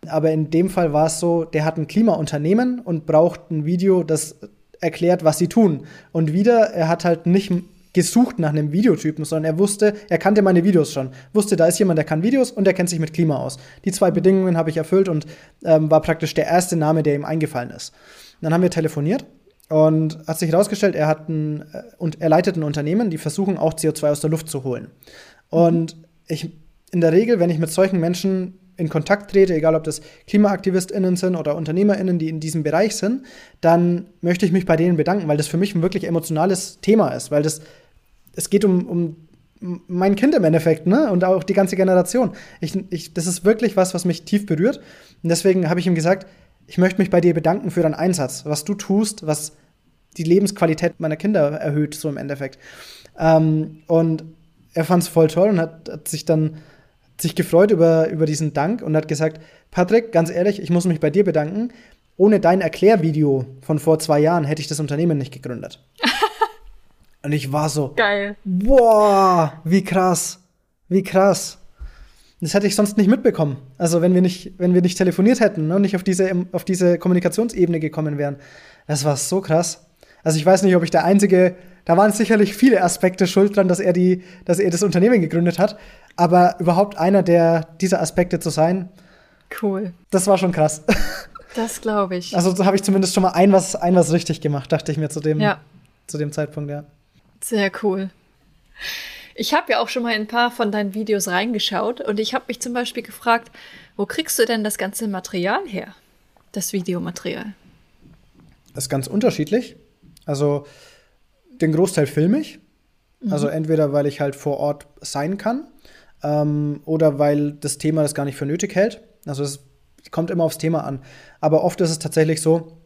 A: Aber in dem Fall war es so, der hat ein Klimaunternehmen und braucht ein Video, das erklärt, was sie tun. Und wieder, er hat halt nicht gesucht nach einem Videotypen, sondern er wusste, er kannte meine Videos schon. Wusste, da ist jemand, der kann Videos und der kennt sich mit Klima aus. Die zwei Bedingungen habe ich erfüllt und ähm, war praktisch der erste Name, der ihm eingefallen ist. Und dann haben wir telefoniert und hat sich herausgestellt, er hat ein, äh, und er leitet ein Unternehmen, die versuchen auch CO2 aus der Luft zu holen. Und ich in der Regel, wenn ich mit solchen Menschen in Kontakt trete, egal ob das KlimaaktivistInnen sind oder UnternehmerInnen, die in diesem Bereich sind, dann möchte ich mich bei denen bedanken, weil das für mich ein wirklich emotionales Thema ist, weil das es geht um, um mein Kind im Endeffekt, ne? Und auch die ganze Generation. Ich, ich, das ist wirklich was, was mich tief berührt. Und deswegen habe ich ihm gesagt, ich möchte mich bei dir bedanken für deinen Einsatz, was du tust, was die Lebensqualität meiner Kinder erhöht, so im Endeffekt. Ähm, und er fand es voll toll und hat, hat, sich dann sich gefreut über, über diesen Dank und hat gesagt, Patrick, ganz ehrlich, ich muss mich bei dir bedanken. Ohne dein Erklärvideo von vor zwei Jahren hätte ich das Unternehmen nicht gegründet. [laughs] Und ich war so,
B: geil.
A: Boah, wie krass. Wie krass. Das hätte ich sonst nicht mitbekommen. Also, wenn wir nicht, wenn wir nicht telefoniert hätten ne, und nicht auf diese, auf diese Kommunikationsebene gekommen wären. Das war so krass. Also, ich weiß nicht, ob ich der Einzige, da waren sicherlich viele Aspekte schuld dran, dass er, die, dass er das Unternehmen gegründet hat. Aber überhaupt einer der dieser Aspekte zu sein,
B: cool.
A: Das war schon krass. [laughs]
B: Das glaube ich.
A: Also, so habe ich zumindest schon mal ein was, ein was richtig gemacht, dachte ich mir zu dem, ja. zu dem Zeitpunkt, ja.
B: Sehr cool. Ich habe ja auch schon mal in ein paar von deinen Videos reingeschaut und ich habe mich zum Beispiel gefragt, wo kriegst du denn das ganze Material her? Das Videomaterial?
A: Das ist ganz unterschiedlich. Also den Großteil filme ich. Mhm. Also entweder weil ich halt vor Ort sein kann ähm, oder weil das Thema das gar nicht für nötig hält. Also es kommt immer aufs Thema an. Aber oft ist es tatsächlich so,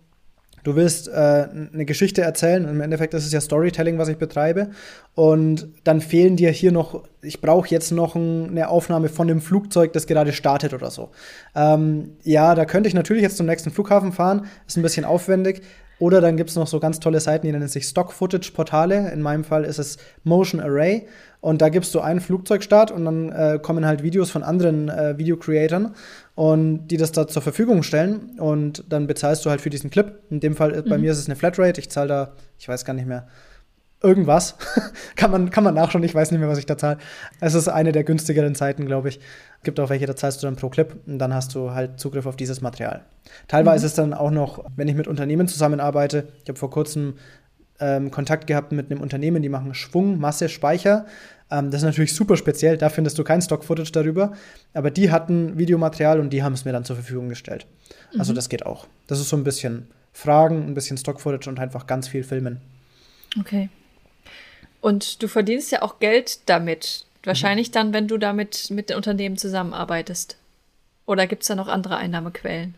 A: Du willst äh, eine Geschichte erzählen, im Endeffekt ist es ja Storytelling, was ich betreibe. Und dann fehlen dir hier noch, ich brauche jetzt noch ein, eine Aufnahme von dem Flugzeug, das gerade startet oder so. Ähm, ja, da könnte ich natürlich jetzt zum nächsten Flughafen fahren, ist ein bisschen aufwendig. Oder dann gibt es noch so ganz tolle Seiten, die nennen sich Stock-Footage-Portale. In meinem Fall ist es Motion Array. Und da gibst du einen Flugzeugstart und dann äh, kommen halt Videos von anderen äh, Video-Creatoren und die das da zur Verfügung stellen und dann bezahlst du halt für diesen Clip. In dem Fall, mhm. bei mir ist es eine Flatrate, ich zahle da, ich weiß gar nicht mehr, irgendwas. [laughs] kann, man, kann man nachschauen, ich weiß nicht mehr, was ich da zahle. Es ist eine der günstigeren Zeiten, glaube ich. Es gibt auch welche, da zahlst du dann pro Clip und dann hast du halt Zugriff auf dieses Material. Teilweise mhm. ist es dann auch noch, wenn ich mit Unternehmen zusammenarbeite, ich habe vor kurzem ähm, Kontakt gehabt mit einem Unternehmen, die machen Schwung, Masse, Speicher. Ähm, das ist natürlich super speziell, da findest du kein Stock-Footage darüber. Aber die hatten Videomaterial und die haben es mir dann zur Verfügung gestellt. Also mhm. Also das geht auch. Das ist so ein bisschen Fragen, ein bisschen Stock-Footage und einfach ganz viel filmen.
B: Okay. Und du verdienst ja auch Geld damit. Wahrscheinlich mhm. dann, wenn du damit mit den Unternehmen zusammenarbeitest. Oder gibt es da noch andere Einnahmequellen?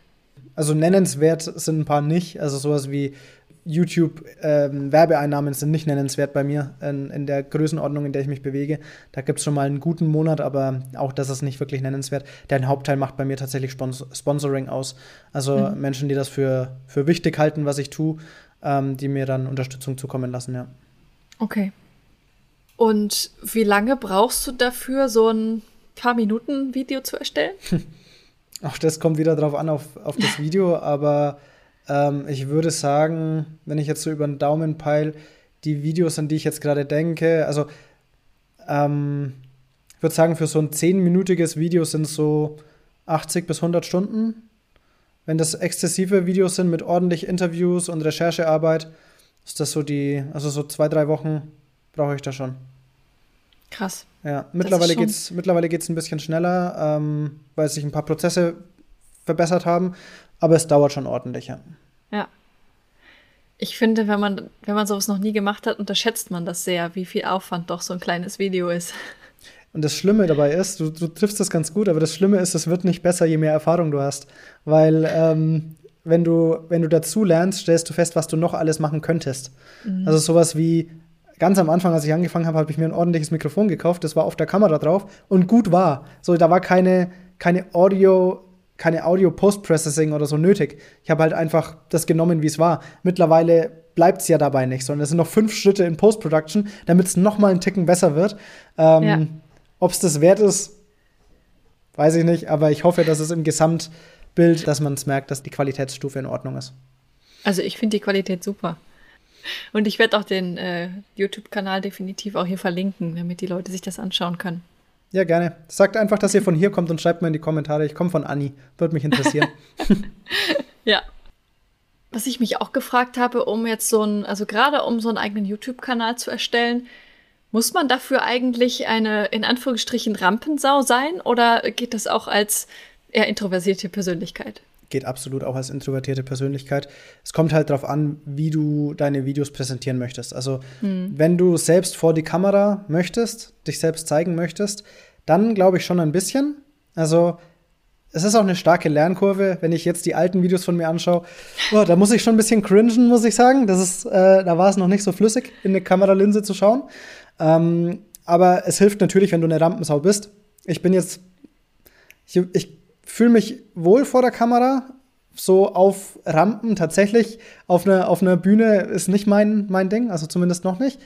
A: Also nennenswert sind ein paar nicht. Also sowas wie YouTube-Werbeeinnahmen ähm, sind nicht nennenswert bei mir in, in, der Größenordnung, in der ich mich bewege. Da gibt es schon mal einen guten Monat, aber auch das ist nicht wirklich nennenswert. Der Hauptteil macht bei mir tatsächlich Spons Sponsoring aus. Also mhm. Menschen, die das für, für wichtig halten, was ich tue, ähm, die mir dann Unterstützung zukommen lassen, ja.
B: Okay. Und wie lange brauchst du dafür, so ein paar Minuten Video zu erstellen? [laughs]
A: Auch das kommt wieder drauf an, auf, auf das [laughs] Video, aber ähm, ich würde sagen, wenn ich jetzt so über den Daumen peil, die Videos, an die ich jetzt gerade denke, also ähm, ich würde sagen, für so ein 10-minütiges Video sind es so 80 bis 100 Stunden. Wenn das exzessive Videos sind mit ordentlich Interviews und Recherchearbeit, ist das so die, also so zwei, drei Wochen brauche ich da schon.
B: Krass.
A: Ja, mittlerweile geht es mittlerweile geht's ein bisschen schneller, ähm, weil sich ein paar Prozesse verbessert haben, aber es dauert schon ordentlich, ja.
B: Ja. Ich finde, wenn man, wenn man sowas noch nie gemacht hat, unterschätzt man das sehr, wie viel Aufwand doch so ein kleines Video ist.
A: Und das Schlimme dabei ist, du, du triffst das ganz gut, aber das Schlimme ist, es wird nicht besser, je mehr Erfahrung du hast. Weil ähm, wenn du, wenn du dazu lernst, stellst du fest, was du noch alles machen könntest. Mhm. Also sowas wie ganz am Anfang, als ich angefangen habe, habe ich mir ein ordentliches Mikrofon gekauft. Das war auf der Kamera drauf und gut war. So, da war keine, keine Audio, keine Audio Post-Processing oder so nötig. Ich habe halt einfach das genommen, wie es war. Mittlerweile bleibt es ja dabei nicht, sondern es sind noch fünf Schritte in Post-Production, damit es noch mal einen Ticken besser wird. Ähm, ja. Ob es das wert ist, weiß ich nicht, aber ich hoffe, dass es im Gesamtbild, dass man es merkt, dass die Qualitätsstufe in Ordnung ist.
B: Also ich finde die Qualität super. Und ich werde auch den äh, YouTube-Kanal definitiv auch hier verlinken, damit die Leute sich das anschauen können.
A: Ja, gerne. Sagt einfach, dass ihr von hier kommt und schreibt mir in die Kommentare. Ich komme von Anni. Würde mich interessieren. [laughs] [laughs]
B: ja. Was ich mich auch gefragt habe, um jetzt so ein, also gerade um so einen eigenen YouTube-Kanal zu erstellen, muss man dafür eigentlich eine in Anführungsstrichen Rampensau sein oder geht das auch als eher introversierte Persönlichkeit?
A: Geht absolut auch als introvertierte Persönlichkeit. Es kommt halt darauf an, wie du deine Videos präsentieren möchtest. Also, hm. wenn du selbst vor die Kamera möchtest, dich selbst zeigen möchtest, dann glaube ich schon ein bisschen. Also, es ist auch eine starke Lernkurve, wenn ich jetzt die alten Videos von mir anschaue. Oh, da muss ich schon ein bisschen cringen, muss ich sagen. Das ist, äh, da war es noch nicht so flüssig, in eine Kameralinse zu schauen. Ähm, aber es hilft natürlich, wenn du eine Rampensau bist. Ich bin jetzt, ich, ich fühle mich wohl vor der Kamera. So auf Rampen tatsächlich auf einer auf einer Bühne ist nicht mein, mein Ding, also zumindest noch nicht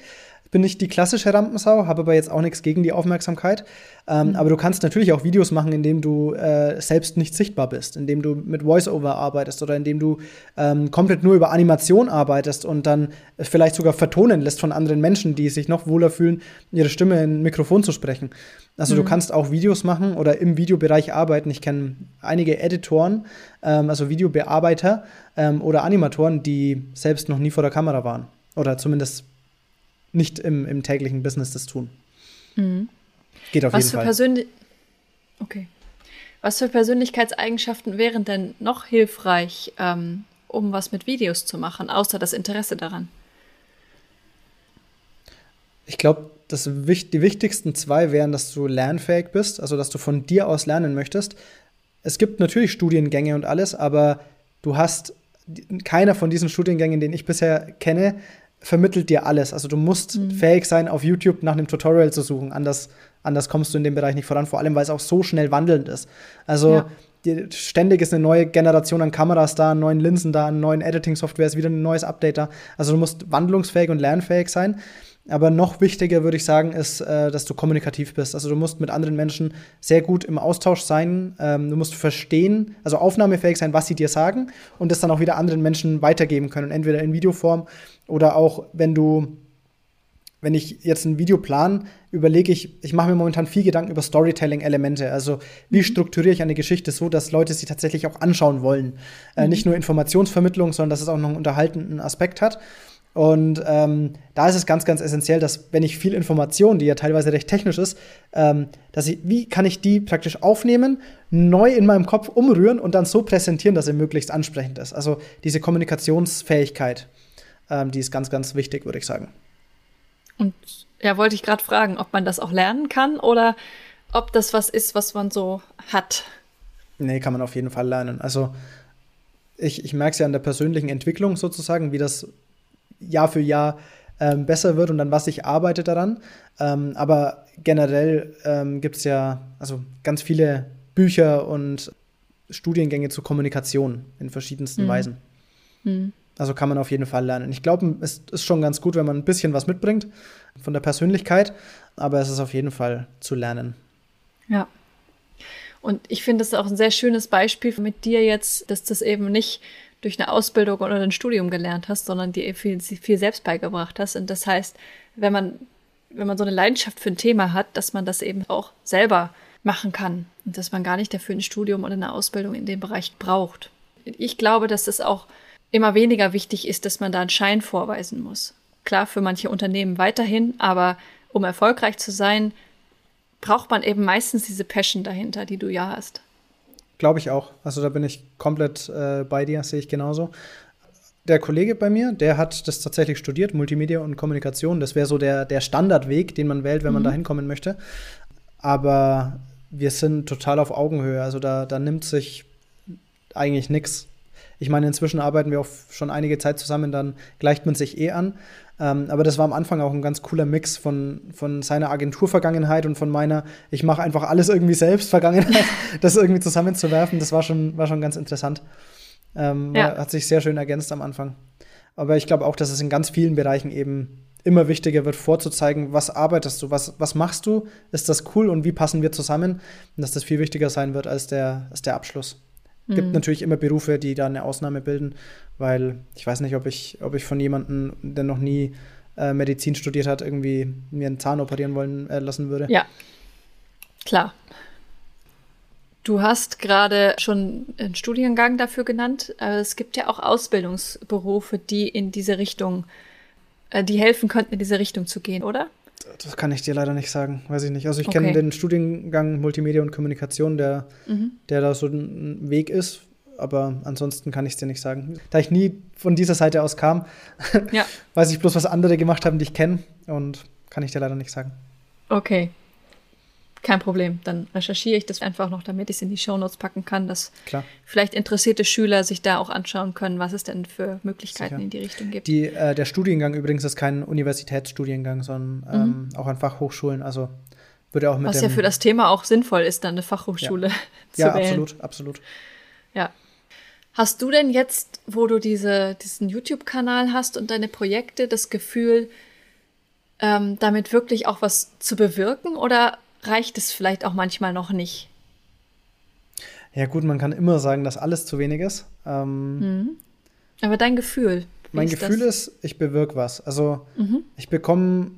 A: bin nicht die klassische Rampensau, habe aber jetzt auch nichts gegen die Aufmerksamkeit. Ähm, mhm. Aber du kannst natürlich auch Videos machen, in denen du äh, selbst nicht sichtbar bist, in dem du mit Voice-Over arbeitest oder in dem du ähm, komplett nur über Animation arbeitest und dann vielleicht sogar vertonen lässt von anderen Menschen, die sich noch wohler fühlen, ihre Stimme in ein Mikrofon zu sprechen. Also mhm. du kannst auch Videos machen oder im Videobereich arbeiten. Ich kenne einige Editoren, ähm, also Videobearbeiter ähm, oder Animatoren, die selbst noch nie vor der Kamera waren. Oder zumindest nicht im, im täglichen Business das tun. Mhm. Geht auf
B: Was
A: jeden
B: für
A: Fall.
B: Persönlich okay. Was für Persönlichkeitseigenschaften wären denn noch hilfreich, ähm, um was mit Videos zu machen, außer das Interesse daran?
A: Ich glaube, die wichtigsten zwei wären, dass du lernfähig bist, also dass du von dir aus lernen möchtest. Es gibt natürlich Studiengänge und alles, aber du hast keiner von diesen Studiengängen, den ich bisher kenne, vermittelt dir alles. Also du musst mhm. fähig sein, auf YouTube nach einem Tutorial zu suchen. Anders, anders kommst du in dem Bereich nicht voran, vor allem weil es auch so schnell wandelnd ist. Also ja. die, ständig ist eine neue Generation an Kameras da, an neuen Linsen da, an neuen Editing-Software ist wieder ein neues Update da. Also du musst wandlungsfähig und lernfähig sein. Aber noch wichtiger würde ich sagen, ist, äh, dass du kommunikativ bist. Also du musst mit anderen Menschen sehr gut im Austausch sein. Ähm, du musst verstehen, also aufnahmefähig sein, was sie dir sagen und das dann auch wieder anderen Menschen weitergeben können. Entweder in Videoform oder auch, wenn du, wenn ich jetzt ein Video plan, überlege ich, ich mache mir momentan viel Gedanken über Storytelling-Elemente. Also, wie mhm. strukturiere ich eine Geschichte so, dass Leute sie tatsächlich auch anschauen wollen? Äh, mhm. Äh, nicht nur Informationsvermittlung, sondern dass es auch noch einen unterhaltenden Aspekt hat. Und ähm, da ist es ganz, ganz essentiell, dass wenn ich viel Information, die ja teilweise recht technisch ist, ähm, dass ich, wie kann ich die praktisch aufnehmen, neu in meinem Kopf umrühren und dann so präsentieren, dass sie möglichst ansprechend ist. Also diese Kommunikationsfähigkeit. Ähm, die ist ganz, ganz wichtig, würde ich sagen.
B: Und ja, wollte ich gerade fragen, ob man das auch lernen kann oder ob das was ist, was man so hat.
A: Nee, kann man auf jeden Fall lernen. Also ich, ich merke es ja an der persönlichen Entwicklung sozusagen, wie das Jahr für Jahr ähm, besser wird und an was ich arbeite daran. Ähm, aber generell ähm, gibt es ja also ganz viele Bücher und Studiengänge zur Kommunikation in verschiedensten mhm. Weisen. Mhm. Also kann man auf jeden Fall lernen. Ich glaube, es ist schon ganz gut, wenn man ein bisschen was mitbringt von der Persönlichkeit, aber es ist auf jeden Fall zu lernen.
B: Ja. Und ich finde es auch ein sehr schönes Beispiel mit dir jetzt, dass das eben nicht durch eine Ausbildung oder ein Studium gelernt hast, sondern dir viel, viel selbst beigebracht hast. Und das heißt, wenn man, wenn man so eine Leidenschaft für ein Thema hat, dass man das eben auch selber machen kann und dass man gar nicht dafür ein Studium oder eine Ausbildung in dem Bereich braucht. Ich glaube, dass es auch immer weniger wichtig ist, dass man da einen Schein vorweisen muss. Klar, für manche Unternehmen weiterhin, aber um erfolgreich zu sein, braucht man eben meistens diese Passion dahinter, die du ja hast.
A: Glaube ich auch. Also da bin ich komplett äh, bei dir, sehe ich genauso. Der Kollege bei mir, der hat das tatsächlich studiert, Multimedia und Kommunikation. Das wäre so der, der Standardweg, den man wählt, wenn mhm. man da hinkommen möchte. Aber wir sind total auf Augenhöhe. Also da, da nimmt sich eigentlich nichts. Ich meine, inzwischen arbeiten wir auch schon einige Zeit zusammen, dann gleicht man sich eh an. Ähm, aber das war am Anfang auch ein ganz cooler Mix von, von seiner Agenturvergangenheit und von meiner, ich mache einfach alles irgendwie selbst Vergangenheit, [laughs] das irgendwie zusammenzuwerfen. Das war schon, war schon ganz interessant. Ähm, ja. Hat sich sehr schön ergänzt am Anfang. Aber ich glaube auch, dass es in ganz vielen Bereichen eben immer wichtiger wird, vorzuzeigen, was arbeitest du, was, was machst du, ist das cool und wie passen wir zusammen? Und dass das viel wichtiger sein wird als der, als der Abschluss. Es gibt mhm. natürlich immer Berufe, die da eine Ausnahme bilden, weil ich weiß nicht, ob ich, ob ich von jemandem, der noch nie äh, Medizin studiert hat, irgendwie mir einen Zahn operieren wollen äh, lassen würde.
B: Ja, klar. Du hast gerade schon einen Studiengang dafür genannt. Aber es gibt ja auch Ausbildungsberufe, die in diese Richtung, äh, die helfen könnten, in diese Richtung zu gehen, oder?
A: Das kann ich dir leider nicht sagen, weiß ich nicht. Also ich okay. kenne den Studiengang Multimedia und Kommunikation, der, mhm. der da so ein Weg ist, aber ansonsten kann ich es dir nicht sagen. Da ich nie von dieser Seite aus kam, ja. [laughs] weiß ich bloß, was andere gemacht haben, die ich kenne und kann ich dir leider nicht sagen.
B: Okay, kein Problem. Dann recherchiere ich das einfach noch, damit ich es in die Shownotes packen kann, dass Klar. vielleicht interessierte Schüler sich da auch anschauen können, was es denn für Möglichkeiten Sicher. in die Richtung gibt.
A: Die, äh, der Studiengang übrigens ist kein Universitätsstudiengang, sondern ähm, mhm. auch an Fachhochschulen. Also würde auch mit
B: Was ja für das Thema auch sinnvoll ist, dann eine Fachhochschule
A: ja. [laughs]
B: zu
A: ja,
B: wählen.
A: Ja, absolut, absolut.
B: Ja. Hast du denn jetzt, wo du diese, diesen YouTube-Kanal hast und deine Projekte, das Gefühl, ähm, damit wirklich auch was zu bewirken? Oder reicht es vielleicht auch manchmal noch nicht.
A: Ja, gut, man kann immer sagen, dass alles zu wenig ist. Ähm,
B: mhm. Aber dein Gefühl.
A: Mein ist Gefühl das? ist, ich bewirke was. Also mhm. ich bekomme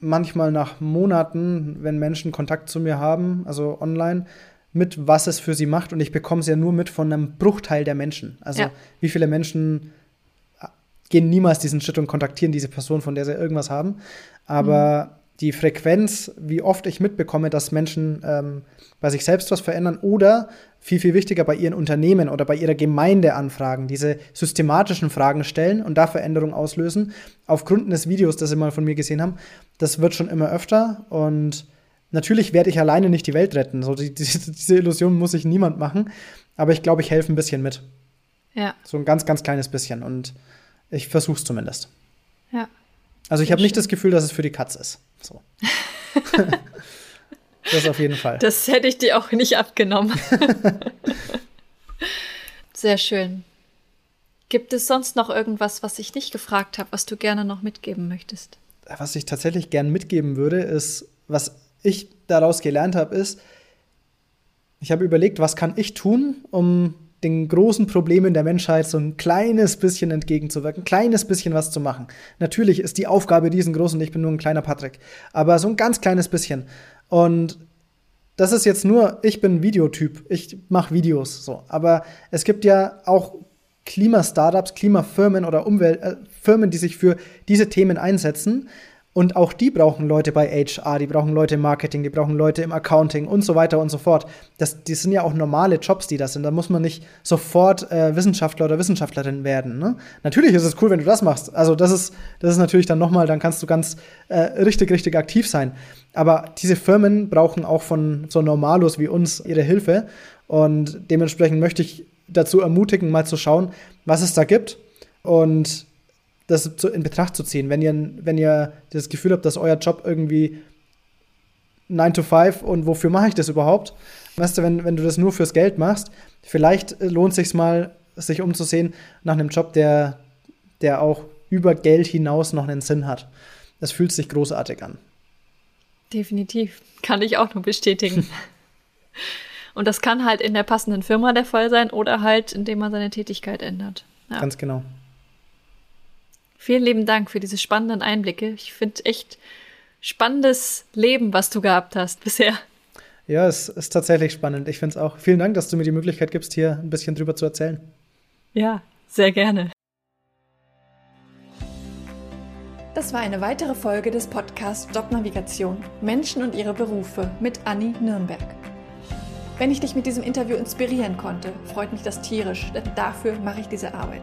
A: manchmal nach Monaten, wenn Menschen Kontakt zu mir haben, also online, mit, was es für sie macht. Und ich bekomme es ja nur mit von einem Bruchteil der Menschen. Also ja. wie viele Menschen äh, gehen niemals diesen Schritt und kontaktieren diese Person, von der sie irgendwas haben. Aber mhm die Frequenz, wie oft ich mitbekomme, dass Menschen ähm, bei sich selbst was verändern oder viel, viel wichtiger bei ihren Unternehmen oder bei ihrer Gemeinde anfragen, diese systematischen Fragen stellen und da Veränderungen auslösen, aufgrund des Videos, das sie mal von mir gesehen haben, das wird schon immer öfter und natürlich werde ich alleine nicht die Welt retten. So, die, [laughs] die, diese Illusion muss sich niemand machen, aber ich glaube, ich helfe ein bisschen mit.
B: Ja.
A: So ein ganz, ganz kleines bisschen und ich versuche es zumindest.
B: Ja.
A: Also ich habe nicht das Gefühl, dass es für die Katz ist. So. [laughs] das auf jeden Fall.
B: Das hätte ich dir auch nicht abgenommen. [laughs] Sehr schön. Gibt es sonst noch irgendwas, was ich nicht gefragt habe, was du gerne noch mitgeben möchtest?
A: Was ich tatsächlich gern mitgeben würde, ist, was ich daraus gelernt habe, ist, ich habe überlegt, was kann ich tun, um den großen Problemen der Menschheit so ein kleines bisschen entgegenzuwirken, ein kleines bisschen was zu machen. Natürlich ist die Aufgabe riesengroß und ich bin nur ein kleiner Patrick, aber so ein ganz kleines bisschen. Und das ist jetzt nur, ich bin Videotyp, ich mache Videos so, aber es gibt ja auch Klimastartups, Klimafirmen oder Umweltfirmen, äh, die sich für diese Themen einsetzen. Und auch die brauchen Leute bei HR, die brauchen Leute im Marketing, die brauchen Leute im Accounting und so weiter und so fort. Das, die sind ja auch normale Jobs, die das sind. Da muss man nicht sofort äh, Wissenschaftler oder Wissenschaftlerin werden. Ne? Natürlich ist es cool, wenn du das machst. Also das ist, das ist natürlich dann nochmal, dann kannst du ganz äh, richtig, richtig aktiv sein. Aber diese Firmen brauchen auch von so Normalos wie uns ihre Hilfe. Und dementsprechend möchte ich dazu ermutigen, mal zu schauen, was es da gibt. Und das in Betracht zu ziehen. Wenn ihr, wenn ihr das Gefühl habt, dass euer Job irgendwie 9 to 5 und wofür mache ich das überhaupt? Weißt du, wenn, wenn du das nur fürs Geld machst, vielleicht lohnt es sich mal, sich umzusehen nach einem Job, der, der auch über Geld hinaus noch einen Sinn hat. Das fühlt sich großartig an.
B: Definitiv. Kann ich auch nur bestätigen. [laughs] Und das kann halt in der passenden Firma der Fall sein oder halt, indem man seine Tätigkeit ändert.
A: Ja. Ganz genau.
B: Vielen lieben Dank für diese spannenden Einblicke. Ich finde echt spannendes Leben, was du gehabt hast bisher.
A: Ja, es ist tatsächlich spannend. Ich finde es auch. Vielen Dank, dass du mir die Möglichkeit gibst, hier ein bisschen drüber zu erzählen.
B: Ja, sehr gerne. Das war eine weitere Folge des Podcasts Jobnavigation Menschen und ihre Berufe mit Anni Nürnberg. Wenn ich dich mit diesem Interview inspirieren konnte, freut mich das tierisch, denn dafür mache ich diese Arbeit.